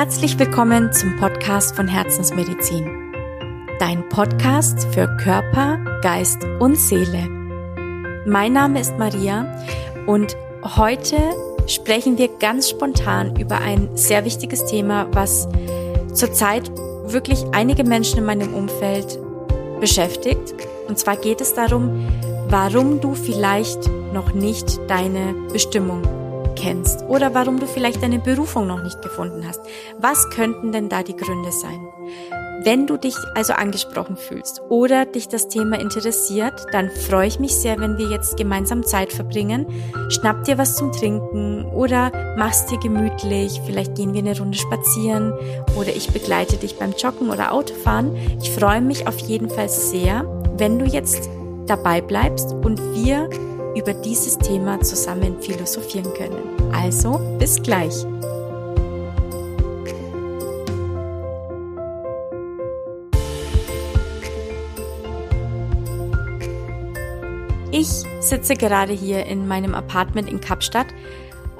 Herzlich willkommen zum Podcast von Herzensmedizin. Dein Podcast für Körper, Geist und Seele. Mein Name ist Maria und heute sprechen wir ganz spontan über ein sehr wichtiges Thema, was zurzeit wirklich einige Menschen in meinem Umfeld beschäftigt. Und zwar geht es darum, warum du vielleicht noch nicht deine Bestimmung kennst oder warum du vielleicht deine Berufung noch nicht gefunden hast. Was könnten denn da die Gründe sein? Wenn du dich also angesprochen fühlst oder dich das Thema interessiert, dann freue ich mich sehr, wenn wir jetzt gemeinsam Zeit verbringen. Schnapp dir was zum Trinken oder machst dir gemütlich. Vielleicht gehen wir eine Runde spazieren oder ich begleite dich beim Joggen oder Autofahren. Ich freue mich auf jeden Fall sehr, wenn du jetzt dabei bleibst und wir über dieses Thema zusammen philosophieren können. Also, bis gleich. Ich sitze gerade hier in meinem Apartment in Kapstadt.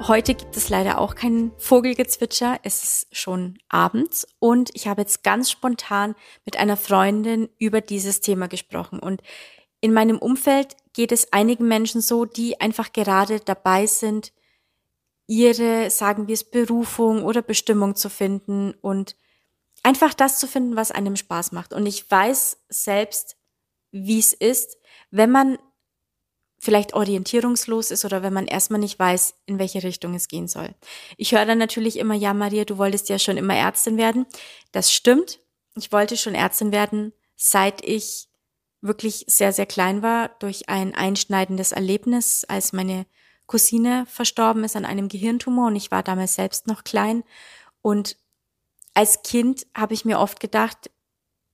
Heute gibt es leider auch kein Vogelgezwitscher. Es ist schon abends und ich habe jetzt ganz spontan mit einer Freundin über dieses Thema gesprochen. Und in meinem Umfeld geht es einigen Menschen so, die einfach gerade dabei sind, ihre, sagen wir es, Berufung oder Bestimmung zu finden und einfach das zu finden, was einem Spaß macht. Und ich weiß selbst, wie es ist, wenn man vielleicht orientierungslos ist oder wenn man erstmal nicht weiß, in welche Richtung es gehen soll. Ich höre dann natürlich immer, ja, Maria, du wolltest ja schon immer Ärztin werden. Das stimmt. Ich wollte schon Ärztin werden, seit ich wirklich sehr, sehr klein war durch ein einschneidendes Erlebnis, als meine Cousine verstorben ist an einem Gehirntumor und ich war damals selbst noch klein. Und als Kind habe ich mir oft gedacht,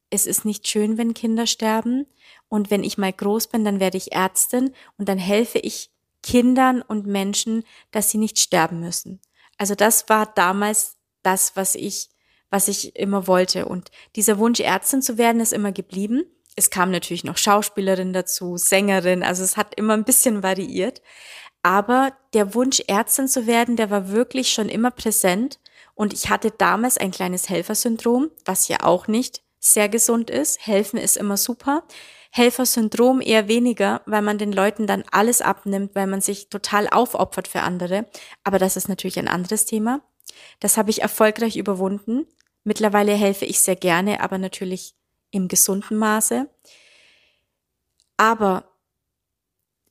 es ist nicht schön, wenn Kinder sterben. Und wenn ich mal groß bin, dann werde ich Ärztin und dann helfe ich Kindern und Menschen, dass sie nicht sterben müssen. Also das war damals das, was ich, was ich immer wollte. Und dieser Wunsch, Ärztin zu werden, ist immer geblieben es kam natürlich noch Schauspielerin dazu, Sängerin, also es hat immer ein bisschen variiert. Aber der Wunsch, Ärztin zu werden, der war wirklich schon immer präsent. Und ich hatte damals ein kleines Helfersyndrom, was ja auch nicht sehr gesund ist. Helfen ist immer super. Helfersyndrom eher weniger, weil man den Leuten dann alles abnimmt, weil man sich total aufopfert für andere. Aber das ist natürlich ein anderes Thema. Das habe ich erfolgreich überwunden. Mittlerweile helfe ich sehr gerne, aber natürlich im gesunden Maße. Aber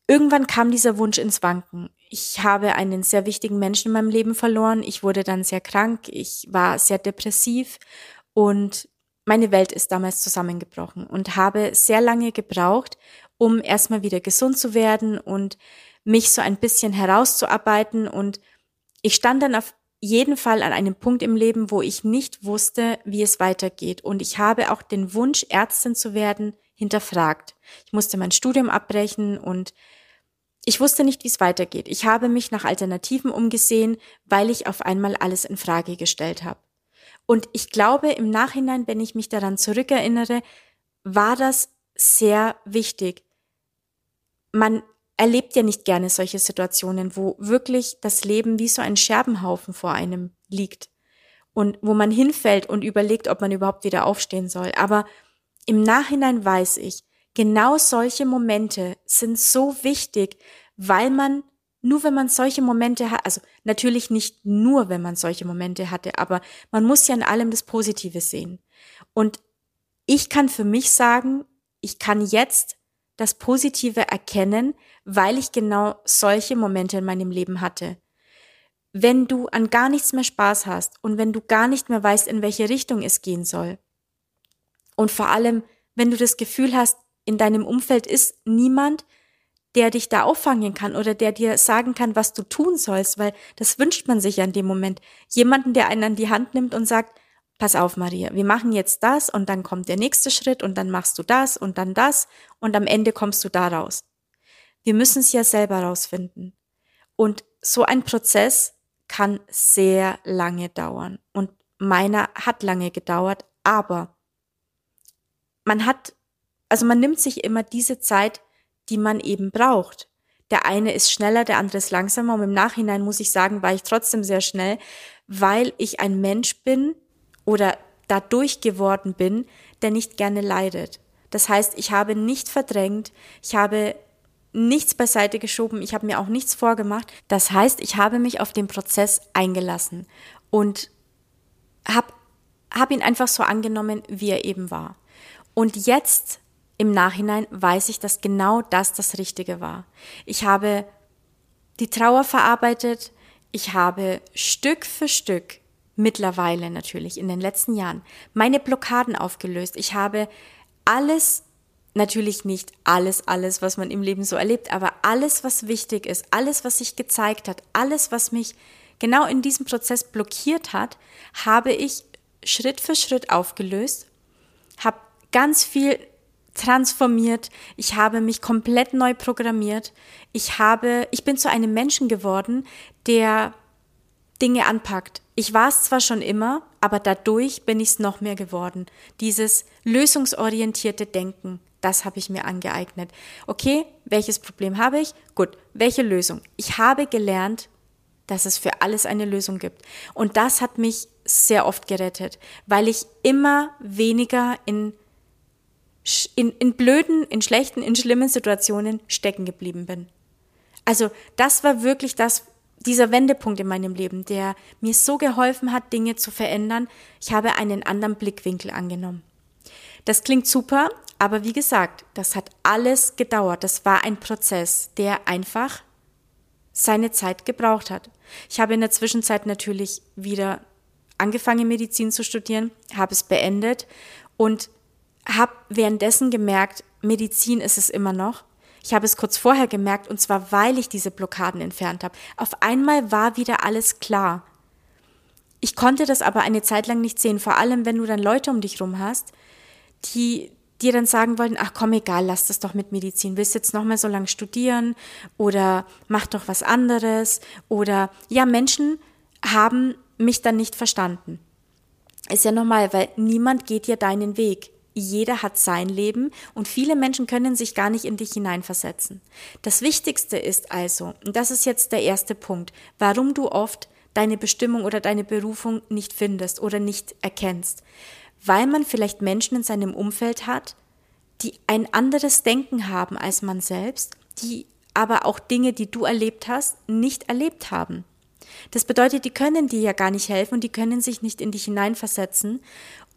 irgendwann kam dieser Wunsch ins Wanken. Ich habe einen sehr wichtigen Menschen in meinem Leben verloren. Ich wurde dann sehr krank. Ich war sehr depressiv und meine Welt ist damals zusammengebrochen und habe sehr lange gebraucht, um erstmal wieder gesund zu werden und mich so ein bisschen herauszuarbeiten. Und ich stand dann auf jeden Fall an einem Punkt im Leben, wo ich nicht wusste, wie es weitergeht. Und ich habe auch den Wunsch, Ärztin zu werden, hinterfragt. Ich musste mein Studium abbrechen und ich wusste nicht, wie es weitergeht. Ich habe mich nach Alternativen umgesehen, weil ich auf einmal alles in Frage gestellt habe. Und ich glaube, im Nachhinein, wenn ich mich daran zurückerinnere, war das sehr wichtig. Man erlebt ja nicht gerne solche Situationen, wo wirklich das Leben wie so ein Scherbenhaufen vor einem liegt und wo man hinfällt und überlegt, ob man überhaupt wieder aufstehen soll. Aber im Nachhinein weiß ich, genau solche Momente sind so wichtig, weil man nur wenn man solche Momente hat, also natürlich nicht nur, wenn man solche Momente hatte, aber man muss ja in allem das Positive sehen. Und ich kann für mich sagen, ich kann jetzt das Positive erkennen, weil ich genau solche Momente in meinem Leben hatte. Wenn du an gar nichts mehr Spaß hast und wenn du gar nicht mehr weißt, in welche Richtung es gehen soll, und vor allem, wenn du das Gefühl hast, in deinem Umfeld ist niemand, der dich da auffangen kann oder der dir sagen kann, was du tun sollst, weil das wünscht man sich ja in dem Moment. Jemanden, der einen an die Hand nimmt und sagt, pass auf, Maria, wir machen jetzt das und dann kommt der nächste Schritt und dann machst du das und dann das und am Ende kommst du da raus. Wir müssen es ja selber rausfinden. Und so ein Prozess kann sehr lange dauern. Und meiner hat lange gedauert, aber man hat, also man nimmt sich immer diese Zeit, die man eben braucht. Der eine ist schneller, der andere ist langsamer. Und im Nachhinein muss ich sagen, war ich trotzdem sehr schnell, weil ich ein Mensch bin oder dadurch geworden bin, der nicht gerne leidet. Das heißt, ich habe nicht verdrängt, ich habe nichts beiseite geschoben, ich habe mir auch nichts vorgemacht. Das heißt, ich habe mich auf den Prozess eingelassen und habe hab ihn einfach so angenommen, wie er eben war. Und jetzt im Nachhinein weiß ich, dass genau das das Richtige war. Ich habe die Trauer verarbeitet, ich habe Stück für Stück mittlerweile natürlich in den letzten Jahren meine Blockaden aufgelöst. Ich habe alles, natürlich nicht alles, alles, was man im Leben so erlebt, aber alles, was wichtig ist, alles, was sich gezeigt hat, alles, was mich genau in diesem Prozess blockiert hat, habe ich Schritt für Schritt aufgelöst, habe ganz viel transformiert, ich habe mich komplett neu programmiert, ich habe, ich bin zu einem Menschen geworden, der Dinge anpackt. Ich war es zwar schon immer, aber dadurch bin ich es noch mehr geworden. Dieses lösungsorientierte Denken, das habe ich mir angeeignet. Okay, welches Problem habe ich? Gut, welche Lösung? Ich habe gelernt, dass es für alles eine Lösung gibt. Und das hat mich sehr oft gerettet, weil ich immer weniger in, in, in blöden, in schlechten, in schlimmen Situationen stecken geblieben bin. Also das war wirklich das, dieser Wendepunkt in meinem Leben, der mir so geholfen hat, Dinge zu verändern. Ich habe einen anderen Blickwinkel angenommen. Das klingt super, aber wie gesagt, das hat alles gedauert. Das war ein Prozess, der einfach seine Zeit gebraucht hat. Ich habe in der Zwischenzeit natürlich wieder angefangen, Medizin zu studieren, habe es beendet und habe währenddessen gemerkt, Medizin ist es immer noch. Ich habe es kurz vorher gemerkt, und zwar weil ich diese Blockaden entfernt habe. Auf einmal war wieder alles klar. Ich konnte das aber eine Zeit lang nicht sehen, vor allem wenn du dann Leute um dich rum hast, die dir dann sagen wollten, ach komm, egal, lass das doch mit Medizin. Willst jetzt noch mal so lange studieren oder mach doch was anderes oder ja, Menschen haben mich dann nicht verstanden. Ist ja normal, weil niemand geht dir deinen Weg jeder hat sein Leben und viele Menschen können sich gar nicht in dich hineinversetzen. Das Wichtigste ist also, und das ist jetzt der erste Punkt, warum du oft deine Bestimmung oder deine Berufung nicht findest oder nicht erkennst. Weil man vielleicht Menschen in seinem Umfeld hat, die ein anderes Denken haben als man selbst, die aber auch Dinge, die du erlebt hast, nicht erlebt haben. Das bedeutet, die können dir ja gar nicht helfen und die können sich nicht in dich hineinversetzen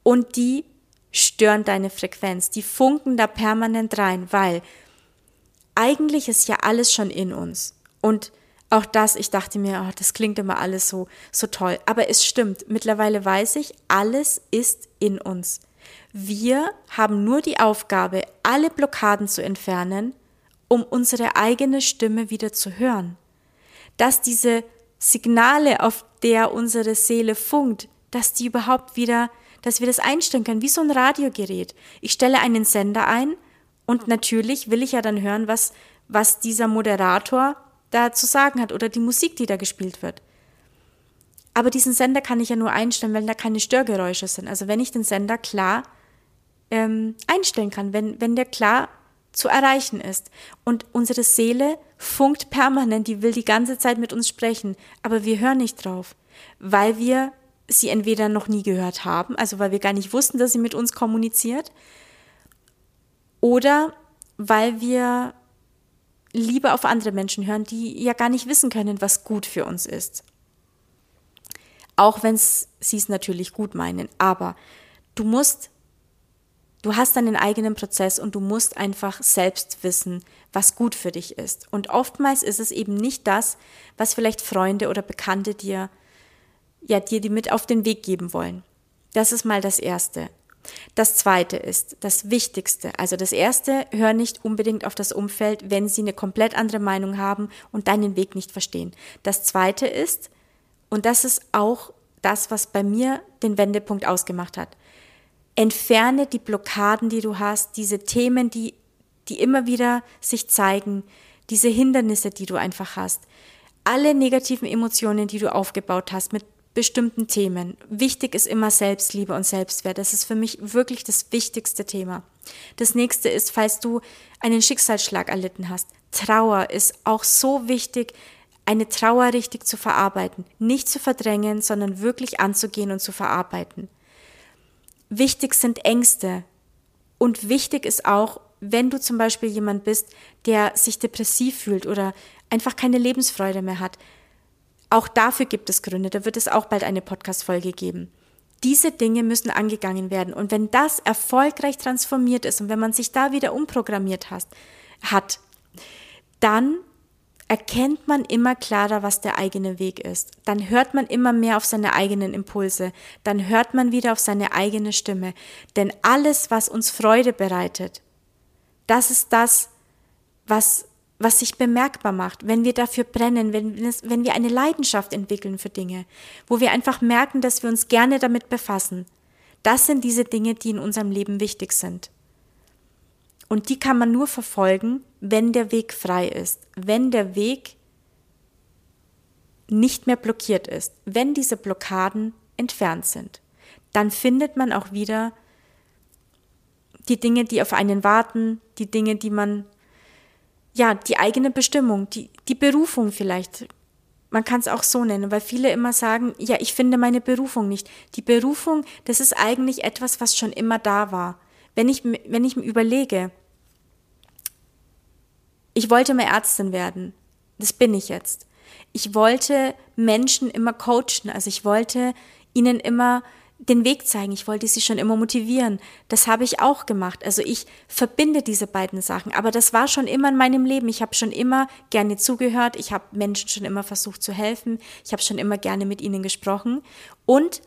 und die stören deine Frequenz. Die funken da permanent rein, weil eigentlich ist ja alles schon in uns. Und auch das, ich dachte mir, oh, das klingt immer alles so, so toll. Aber es stimmt. Mittlerweile weiß ich, alles ist in uns. Wir haben nur die Aufgabe, alle Blockaden zu entfernen, um unsere eigene Stimme wieder zu hören. Dass diese Signale, auf der unsere Seele funkt, dass die überhaupt wieder dass wir das einstellen können, wie so ein Radiogerät. Ich stelle einen Sender ein und natürlich will ich ja dann hören, was, was dieser Moderator da zu sagen hat oder die Musik, die da gespielt wird. Aber diesen Sender kann ich ja nur einstellen, wenn da keine Störgeräusche sind. Also wenn ich den Sender klar ähm, einstellen kann, wenn, wenn der klar zu erreichen ist. Und unsere Seele funkt permanent, die will die ganze Zeit mit uns sprechen, aber wir hören nicht drauf, weil wir sie entweder noch nie gehört haben, also weil wir gar nicht wussten, dass sie mit uns kommuniziert, oder weil wir lieber auf andere Menschen hören, die ja gar nicht wissen können, was gut für uns ist. Auch wenn sie es natürlich gut meinen. Aber du musst, du hast deinen eigenen Prozess und du musst einfach selbst wissen, was gut für dich ist. Und oftmals ist es eben nicht das, was vielleicht Freunde oder Bekannte dir ja, dir die mit auf den Weg geben wollen. Das ist mal das Erste. Das Zweite ist das Wichtigste. Also das Erste, hör nicht unbedingt auf das Umfeld, wenn sie eine komplett andere Meinung haben und deinen Weg nicht verstehen. Das Zweite ist, und das ist auch das, was bei mir den Wendepunkt ausgemacht hat, entferne die Blockaden, die du hast, diese Themen, die, die immer wieder sich zeigen, diese Hindernisse, die du einfach hast, alle negativen Emotionen, die du aufgebaut hast, mit bestimmten Themen. Wichtig ist immer Selbstliebe und Selbstwert. Das ist für mich wirklich das wichtigste Thema. Das nächste ist, falls du einen Schicksalsschlag erlitten hast. Trauer ist auch so wichtig, eine Trauer richtig zu verarbeiten. Nicht zu verdrängen, sondern wirklich anzugehen und zu verarbeiten. Wichtig sind Ängste. Und wichtig ist auch, wenn du zum Beispiel jemand bist, der sich depressiv fühlt oder einfach keine Lebensfreude mehr hat, auch dafür gibt es Gründe, da wird es auch bald eine Podcast-Folge geben. Diese Dinge müssen angegangen werden. Und wenn das erfolgreich transformiert ist und wenn man sich da wieder umprogrammiert hat, hat dann erkennt man immer klarer, was der eigene Weg ist. Dann hört man immer mehr auf seine eigenen Impulse. Dann hört man wieder auf seine eigene Stimme. Denn alles, was uns Freude bereitet, das ist das, was was sich bemerkbar macht, wenn wir dafür brennen, wenn, wenn wir eine Leidenschaft entwickeln für Dinge, wo wir einfach merken, dass wir uns gerne damit befassen. Das sind diese Dinge, die in unserem Leben wichtig sind. Und die kann man nur verfolgen, wenn der Weg frei ist, wenn der Weg nicht mehr blockiert ist, wenn diese Blockaden entfernt sind. Dann findet man auch wieder die Dinge, die auf einen warten, die Dinge, die man ja, die eigene Bestimmung, die, die Berufung vielleicht. Man kann es auch so nennen, weil viele immer sagen, ja, ich finde meine Berufung nicht. Die Berufung, das ist eigentlich etwas, was schon immer da war. Wenn ich, wenn ich mir überlege, ich wollte mal Ärztin werden, das bin ich jetzt. Ich wollte Menschen immer coachen, also ich wollte ihnen immer den Weg zeigen. Ich wollte sie schon immer motivieren. Das habe ich auch gemacht. Also ich verbinde diese beiden Sachen. Aber das war schon immer in meinem Leben. Ich habe schon immer gerne zugehört. Ich habe Menschen schon immer versucht zu helfen. Ich habe schon immer gerne mit ihnen gesprochen. Und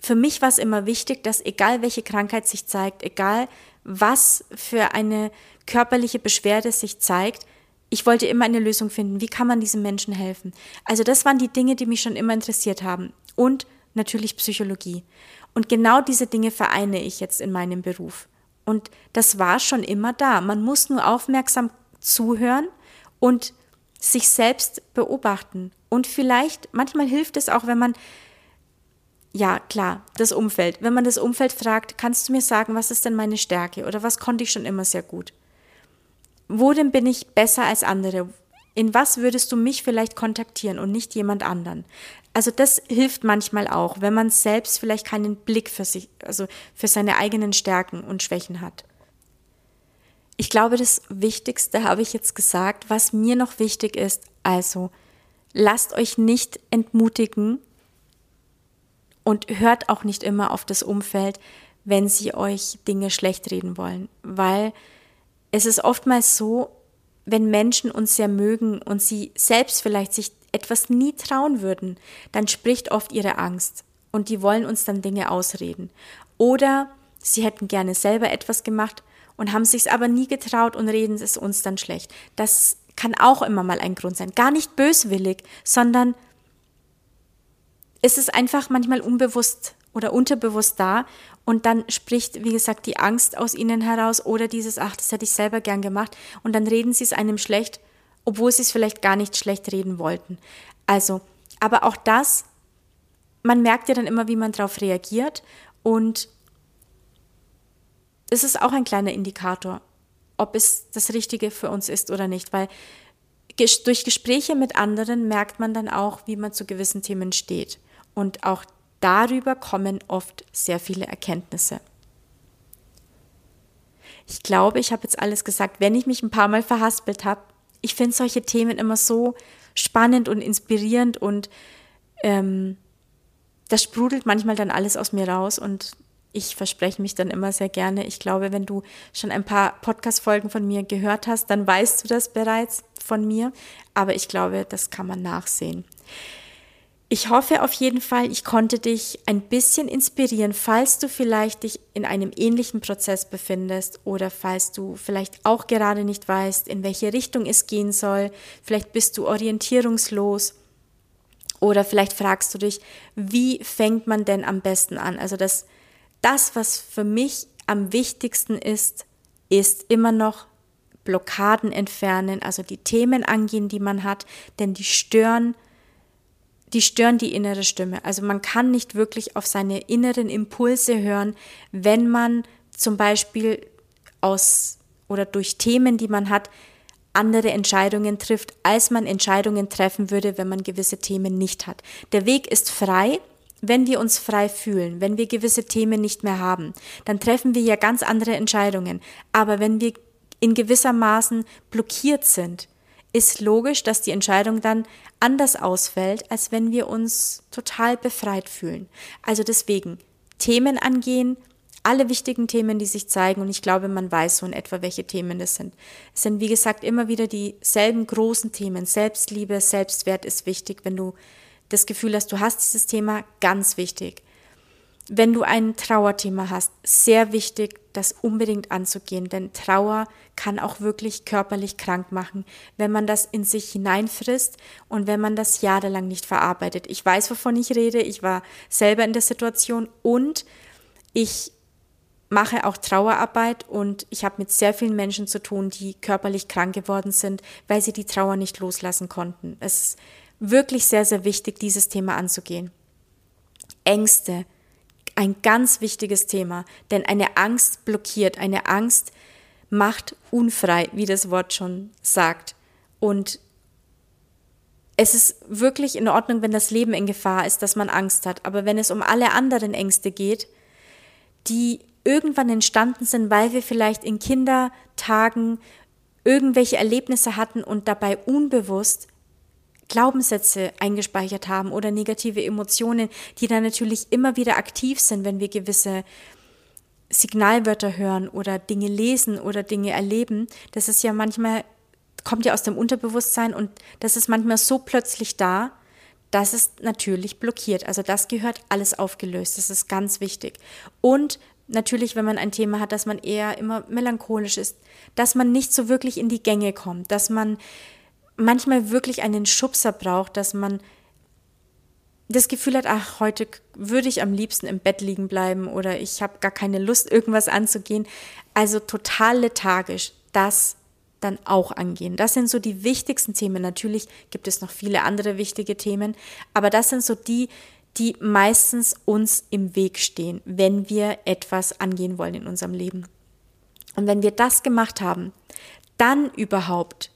für mich war es immer wichtig, dass egal welche Krankheit sich zeigt, egal was für eine körperliche Beschwerde sich zeigt, ich wollte immer eine Lösung finden. Wie kann man diesen Menschen helfen? Also das waren die Dinge, die mich schon immer interessiert haben. Und natürlich Psychologie. Und genau diese Dinge vereine ich jetzt in meinem Beruf. Und das war schon immer da. Man muss nur aufmerksam zuhören und sich selbst beobachten. Und vielleicht, manchmal hilft es auch, wenn man, ja klar, das Umfeld, wenn man das Umfeld fragt, kannst du mir sagen, was ist denn meine Stärke oder was konnte ich schon immer sehr gut? Wo denn bin ich besser als andere? In was würdest du mich vielleicht kontaktieren und nicht jemand anderen? Also das hilft manchmal auch, wenn man selbst vielleicht keinen Blick für sich, also für seine eigenen Stärken und Schwächen hat. Ich glaube, das Wichtigste habe ich jetzt gesagt. Was mir noch wichtig ist, also lasst euch nicht entmutigen und hört auch nicht immer auf das Umfeld, wenn sie euch Dinge schlecht reden wollen, weil es ist oftmals so, wenn Menschen uns sehr mögen und sie selbst vielleicht sich etwas nie trauen würden, dann spricht oft ihre Angst und die wollen uns dann Dinge ausreden. Oder sie hätten gerne selber etwas gemacht und haben sich aber nie getraut und reden es uns dann schlecht. Das kann auch immer mal ein Grund sein. Gar nicht böswillig, sondern es ist einfach manchmal unbewusst oder unterbewusst da und dann spricht, wie gesagt, die Angst aus ihnen heraus oder dieses, ach, das hätte ich selber gern gemacht und dann reden sie es einem schlecht obwohl sie es vielleicht gar nicht schlecht reden wollten. Also, aber auch das, man merkt ja dann immer, wie man darauf reagiert und es ist auch ein kleiner Indikator, ob es das Richtige für uns ist oder nicht, weil durch Gespräche mit anderen merkt man dann auch, wie man zu gewissen Themen steht. Und auch darüber kommen oft sehr viele Erkenntnisse. Ich glaube, ich habe jetzt alles gesagt. Wenn ich mich ein paar Mal verhaspelt habe, ich finde solche Themen immer so spannend und inspirierend und ähm, das sprudelt manchmal dann alles aus mir raus und ich verspreche mich dann immer sehr gerne. Ich glaube, wenn du schon ein paar Podcast-Folgen von mir gehört hast, dann weißt du das bereits von mir. Aber ich glaube, das kann man nachsehen. Ich hoffe auf jeden Fall, ich konnte dich ein bisschen inspirieren, falls du vielleicht dich in einem ähnlichen Prozess befindest oder falls du vielleicht auch gerade nicht weißt, in welche Richtung es gehen soll. Vielleicht bist du orientierungslos oder vielleicht fragst du dich, wie fängt man denn am besten an? Also das, das, was für mich am wichtigsten ist, ist immer noch Blockaden entfernen, also die Themen angehen, die man hat, denn die stören die stören die innere Stimme. Also man kann nicht wirklich auf seine inneren Impulse hören, wenn man zum Beispiel aus oder durch Themen, die man hat, andere Entscheidungen trifft, als man Entscheidungen treffen würde, wenn man gewisse Themen nicht hat. Der Weg ist frei, wenn wir uns frei fühlen, wenn wir gewisse Themen nicht mehr haben, dann treffen wir ja ganz andere Entscheidungen. Aber wenn wir in gewisser Maßen blockiert sind, ist logisch, dass die Entscheidung dann anders ausfällt, als wenn wir uns total befreit fühlen. Also deswegen Themen angehen, alle wichtigen Themen, die sich zeigen, und ich glaube, man weiß so in etwa, welche Themen das sind. Es sind, wie gesagt, immer wieder dieselben großen Themen. Selbstliebe, Selbstwert ist wichtig, wenn du das Gefühl hast, du hast dieses Thema, ganz wichtig. Wenn du ein Trauerthema hast, sehr wichtig, das unbedingt anzugehen, denn Trauer kann auch wirklich körperlich krank machen, wenn man das in sich hineinfrisst und wenn man das jahrelang nicht verarbeitet. Ich weiß, wovon ich rede, ich war selber in der Situation und ich mache auch Trauerarbeit und ich habe mit sehr vielen Menschen zu tun, die körperlich krank geworden sind, weil sie die Trauer nicht loslassen konnten. Es ist wirklich sehr, sehr wichtig, dieses Thema anzugehen. Ängste, ein ganz wichtiges Thema, denn eine Angst blockiert, eine Angst macht unfrei, wie das Wort schon sagt. Und es ist wirklich in Ordnung, wenn das Leben in Gefahr ist, dass man Angst hat. Aber wenn es um alle anderen Ängste geht, die irgendwann entstanden sind, weil wir vielleicht in Kindertagen irgendwelche Erlebnisse hatten und dabei unbewusst Glaubenssätze eingespeichert haben oder negative Emotionen, die dann natürlich immer wieder aktiv sind, wenn wir gewisse Signalwörter hören oder Dinge lesen oder Dinge erleben. Das ist ja manchmal, kommt ja aus dem Unterbewusstsein und das ist manchmal so plötzlich da, dass es natürlich blockiert. Also das gehört alles aufgelöst. Das ist ganz wichtig. Und natürlich, wenn man ein Thema hat, dass man eher immer melancholisch ist, dass man nicht so wirklich in die Gänge kommt, dass man manchmal wirklich einen Schubser braucht, dass man das Gefühl hat, ach, heute würde ich am liebsten im Bett liegen bleiben oder ich habe gar keine Lust, irgendwas anzugehen. Also total lethargisch, das dann auch angehen. Das sind so die wichtigsten Themen. Natürlich gibt es noch viele andere wichtige Themen, aber das sind so die, die meistens uns im Weg stehen, wenn wir etwas angehen wollen in unserem Leben. Und wenn wir das gemacht haben, dann überhaupt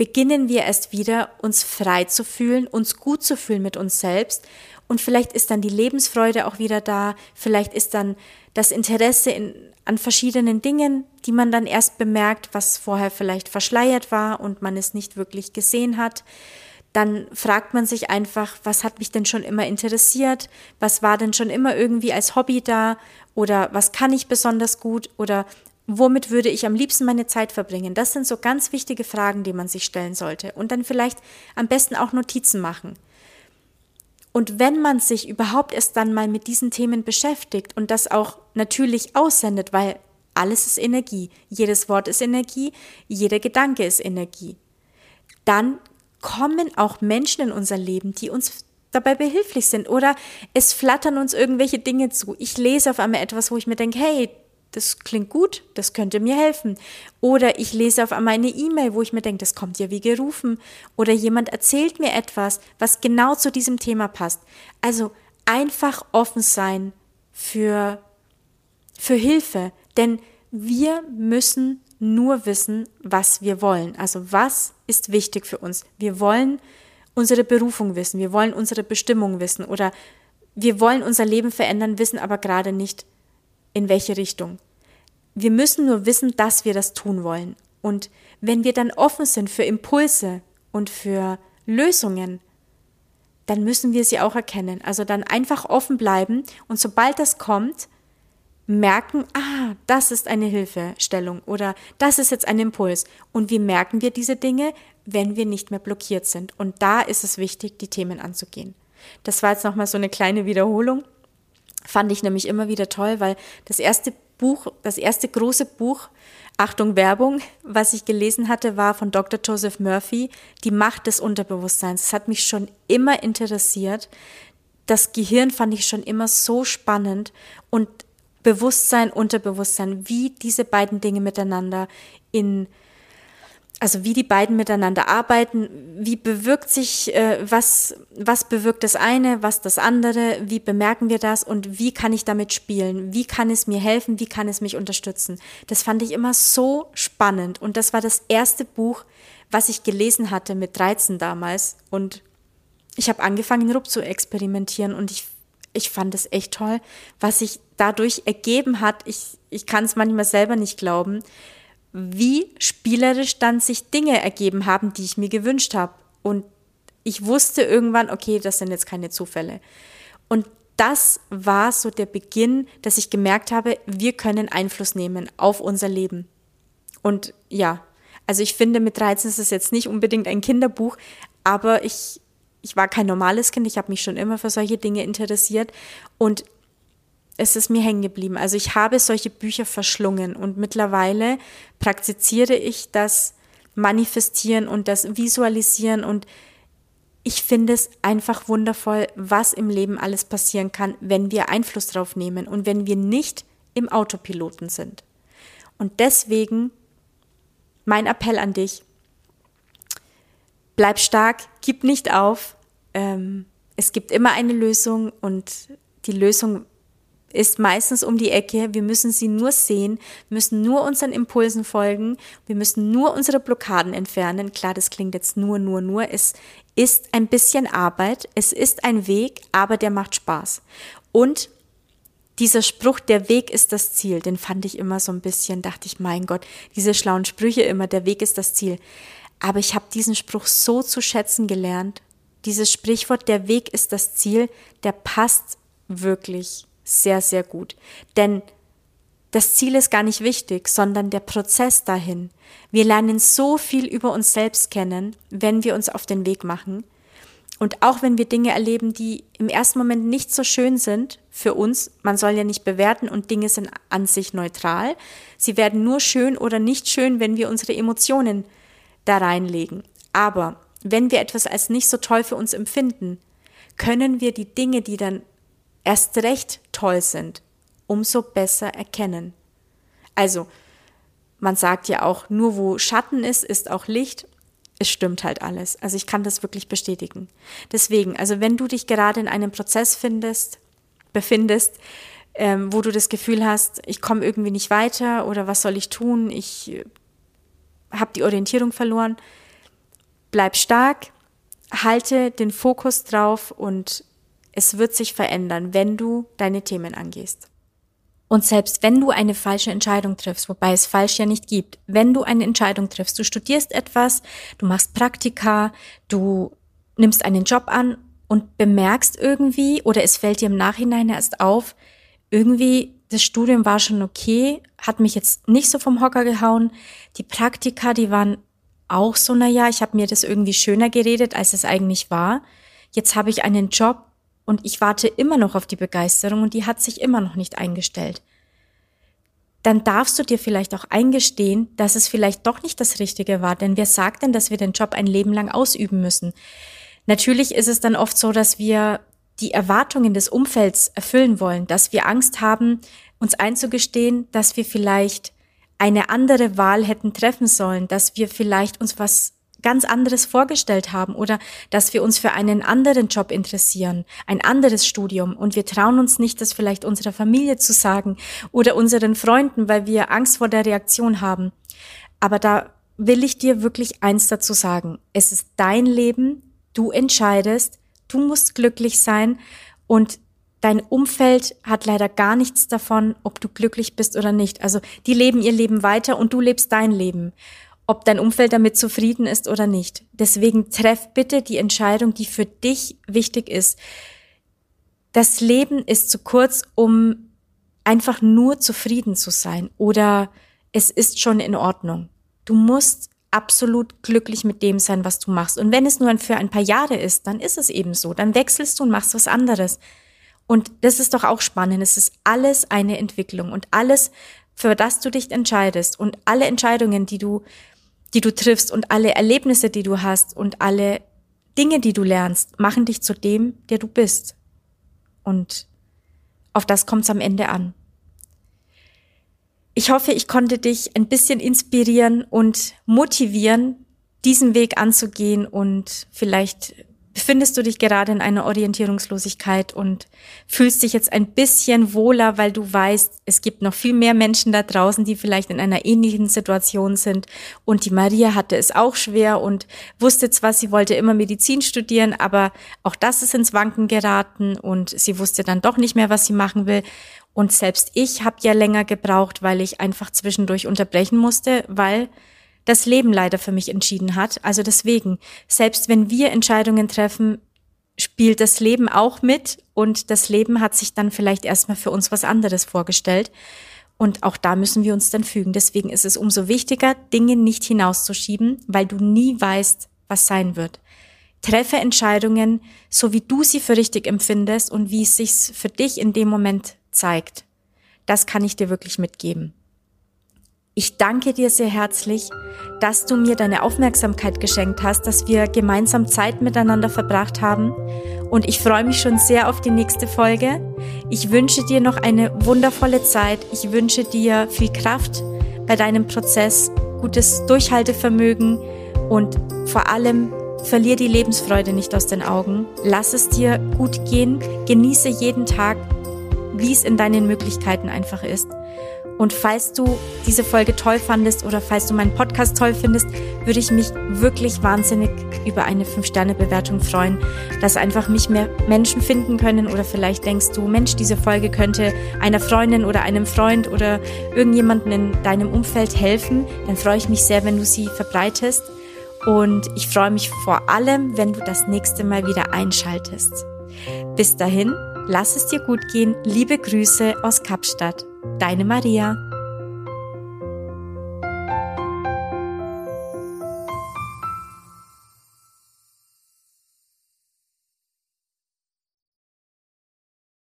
beginnen wir erst wieder, uns frei zu fühlen, uns gut zu fühlen mit uns selbst. Und vielleicht ist dann die Lebensfreude auch wieder da. Vielleicht ist dann das Interesse in, an verschiedenen Dingen, die man dann erst bemerkt, was vorher vielleicht verschleiert war und man es nicht wirklich gesehen hat. Dann fragt man sich einfach, was hat mich denn schon immer interessiert? Was war denn schon immer irgendwie als Hobby da? Oder was kann ich besonders gut? Oder Womit würde ich am liebsten meine Zeit verbringen? Das sind so ganz wichtige Fragen, die man sich stellen sollte. Und dann vielleicht am besten auch Notizen machen. Und wenn man sich überhaupt erst dann mal mit diesen Themen beschäftigt und das auch natürlich aussendet, weil alles ist Energie, jedes Wort ist Energie, jeder Gedanke ist Energie, dann kommen auch Menschen in unser Leben, die uns dabei behilflich sind oder es flattern uns irgendwelche Dinge zu. Ich lese auf einmal etwas, wo ich mir denke, hey, das klingt gut, das könnte mir helfen. Oder ich lese auf einmal eine E-Mail, wo ich mir denke, das kommt ja wie gerufen. Oder jemand erzählt mir etwas, was genau zu diesem Thema passt. Also einfach offen sein für, für Hilfe. Denn wir müssen nur wissen, was wir wollen. Also was ist wichtig für uns? Wir wollen unsere Berufung wissen, wir wollen unsere Bestimmung wissen oder wir wollen unser Leben verändern, wissen aber gerade nicht, in welche Richtung. Wir müssen nur wissen, dass wir das tun wollen. Und wenn wir dann offen sind für Impulse und für Lösungen, dann müssen wir sie auch erkennen. Also dann einfach offen bleiben und sobald das kommt, merken, ah, das ist eine Hilfestellung oder das ist jetzt ein Impuls. Und wie merken wir diese Dinge, wenn wir nicht mehr blockiert sind? Und da ist es wichtig, die Themen anzugehen. Das war jetzt nochmal so eine kleine Wiederholung. Fand ich nämlich immer wieder toll, weil das erste Buch, das erste große Buch, Achtung Werbung, was ich gelesen hatte, war von Dr. Joseph Murphy, Die Macht des Unterbewusstseins. Das hat mich schon immer interessiert. Das Gehirn fand ich schon immer so spannend und Bewusstsein, Unterbewusstsein, wie diese beiden Dinge miteinander in also wie die beiden miteinander arbeiten, wie bewirkt sich, äh, was, was bewirkt das eine, was das andere, wie bemerken wir das und wie kann ich damit spielen, wie kann es mir helfen, wie kann es mich unterstützen. Das fand ich immer so spannend und das war das erste Buch, was ich gelesen hatte mit 13 damals und ich habe angefangen, Rupp zu experimentieren und ich, ich fand es echt toll, was sich dadurch ergeben hat. Ich, ich kann es manchmal selber nicht glauben, wie spielerisch dann sich Dinge ergeben haben, die ich mir gewünscht habe. Und ich wusste irgendwann, okay, das sind jetzt keine Zufälle. Und das war so der Beginn, dass ich gemerkt habe, wir können Einfluss nehmen auf unser Leben. Und ja, also ich finde, mit 13 ist es jetzt nicht unbedingt ein Kinderbuch, aber ich, ich war kein normales Kind, ich habe mich schon immer für solche Dinge interessiert und es ist mir hängen geblieben. Also ich habe solche Bücher verschlungen und mittlerweile praktiziere ich das Manifestieren und das Visualisieren und ich finde es einfach wundervoll, was im Leben alles passieren kann, wenn wir Einfluss drauf nehmen und wenn wir nicht im Autopiloten sind. Und deswegen mein Appell an dich, bleib stark, gib nicht auf. Ähm, es gibt immer eine Lösung und die Lösung ist meistens um die Ecke. Wir müssen sie nur sehen, müssen nur unseren Impulsen folgen, wir müssen nur unsere Blockaden entfernen. Klar, das klingt jetzt nur, nur, nur. Es ist ein bisschen Arbeit, es ist ein Weg, aber der macht Spaß. Und dieser Spruch, der Weg ist das Ziel, den fand ich immer so ein bisschen, dachte ich, mein Gott, diese schlauen Sprüche immer, der Weg ist das Ziel. Aber ich habe diesen Spruch so zu schätzen gelernt. Dieses Sprichwort, der Weg ist das Ziel, der passt wirklich sehr, sehr gut. Denn das Ziel ist gar nicht wichtig, sondern der Prozess dahin. Wir lernen so viel über uns selbst kennen, wenn wir uns auf den Weg machen. Und auch wenn wir Dinge erleben, die im ersten Moment nicht so schön sind für uns, man soll ja nicht bewerten und Dinge sind an sich neutral. Sie werden nur schön oder nicht schön, wenn wir unsere Emotionen da reinlegen. Aber wenn wir etwas als nicht so toll für uns empfinden, können wir die Dinge, die dann erst recht toll sind, umso besser erkennen. Also, man sagt ja auch, nur wo Schatten ist, ist auch Licht. Es stimmt halt alles. Also ich kann das wirklich bestätigen. Deswegen, also wenn du dich gerade in einem Prozess findest, befindest, ähm, wo du das Gefühl hast, ich komme irgendwie nicht weiter oder was soll ich tun, ich äh, habe die Orientierung verloren, bleib stark, halte den Fokus drauf und es wird sich verändern, wenn du deine Themen angehst. Und selbst wenn du eine falsche Entscheidung triffst, wobei es falsch ja nicht gibt, wenn du eine Entscheidung triffst, du studierst etwas, du machst Praktika, du nimmst einen Job an und bemerkst irgendwie oder es fällt dir im Nachhinein erst auf, irgendwie das Studium war schon okay, hat mich jetzt nicht so vom Hocker gehauen. Die Praktika, die waren auch so, na ja, ich habe mir das irgendwie schöner geredet, als es eigentlich war. Jetzt habe ich einen Job, und ich warte immer noch auf die Begeisterung und die hat sich immer noch nicht eingestellt. Dann darfst du dir vielleicht auch eingestehen, dass es vielleicht doch nicht das Richtige war, denn wer sagt denn, dass wir den Job ein Leben lang ausüben müssen? Natürlich ist es dann oft so, dass wir die Erwartungen des Umfelds erfüllen wollen, dass wir Angst haben, uns einzugestehen, dass wir vielleicht eine andere Wahl hätten treffen sollen, dass wir vielleicht uns was ganz anderes vorgestellt haben oder dass wir uns für einen anderen Job interessieren, ein anderes Studium und wir trauen uns nicht, das vielleicht unserer Familie zu sagen oder unseren Freunden, weil wir Angst vor der Reaktion haben. Aber da will ich dir wirklich eins dazu sagen. Es ist dein Leben, du entscheidest, du musst glücklich sein und dein Umfeld hat leider gar nichts davon, ob du glücklich bist oder nicht. Also die leben ihr Leben weiter und du lebst dein Leben ob dein Umfeld damit zufrieden ist oder nicht. Deswegen treff bitte die Entscheidung, die für dich wichtig ist. Das Leben ist zu kurz, um einfach nur zufrieden zu sein oder es ist schon in Ordnung. Du musst absolut glücklich mit dem sein, was du machst. Und wenn es nur für ein paar Jahre ist, dann ist es eben so. Dann wechselst du und machst was anderes. Und das ist doch auch spannend. Es ist alles eine Entwicklung und alles, für das du dich entscheidest und alle Entscheidungen, die du die du triffst und alle Erlebnisse, die du hast und alle Dinge, die du lernst, machen dich zu dem, der du bist. Und auf das kommt es am Ende an. Ich hoffe, ich konnte dich ein bisschen inspirieren und motivieren, diesen Weg anzugehen und vielleicht befindest du dich gerade in einer Orientierungslosigkeit und fühlst dich jetzt ein bisschen wohler, weil du weißt, es gibt noch viel mehr Menschen da draußen, die vielleicht in einer ähnlichen Situation sind. Und die Maria hatte es auch schwer und wusste zwar, sie wollte immer Medizin studieren, aber auch das ist ins Wanken geraten und sie wusste dann doch nicht mehr, was sie machen will. Und selbst ich habe ja länger gebraucht, weil ich einfach zwischendurch unterbrechen musste, weil das Leben leider für mich entschieden hat. Also deswegen, selbst wenn wir Entscheidungen treffen, spielt das Leben auch mit und das Leben hat sich dann vielleicht erstmal für uns was anderes vorgestellt. Und auch da müssen wir uns dann fügen. Deswegen ist es umso wichtiger, Dinge nicht hinauszuschieben, weil du nie weißt, was sein wird. Treffe Entscheidungen, so wie du sie für richtig empfindest und wie es sich für dich in dem Moment zeigt. Das kann ich dir wirklich mitgeben. Ich danke dir sehr herzlich, dass du mir deine Aufmerksamkeit geschenkt hast, dass wir gemeinsam Zeit miteinander verbracht haben. Und ich freue mich schon sehr auf die nächste Folge. Ich wünsche dir noch eine wundervolle Zeit. Ich wünsche dir viel Kraft bei deinem Prozess, gutes Durchhaltevermögen und vor allem verlier die Lebensfreude nicht aus den Augen. Lass es dir gut gehen. Genieße jeden Tag, wie es in deinen Möglichkeiten einfach ist. Und falls du diese Folge toll fandest oder falls du meinen Podcast toll findest, würde ich mich wirklich wahnsinnig über eine 5-Sterne-Bewertung freuen, dass einfach mich mehr Menschen finden können oder vielleicht denkst du, Mensch, diese Folge könnte einer Freundin oder einem Freund oder irgendjemanden in deinem Umfeld helfen. Dann freue ich mich sehr, wenn du sie verbreitest. Und ich freue mich vor allem, wenn du das nächste Mal wieder einschaltest. Bis dahin, lass es dir gut gehen. Liebe Grüße aus Kapstadt. Deine Maria.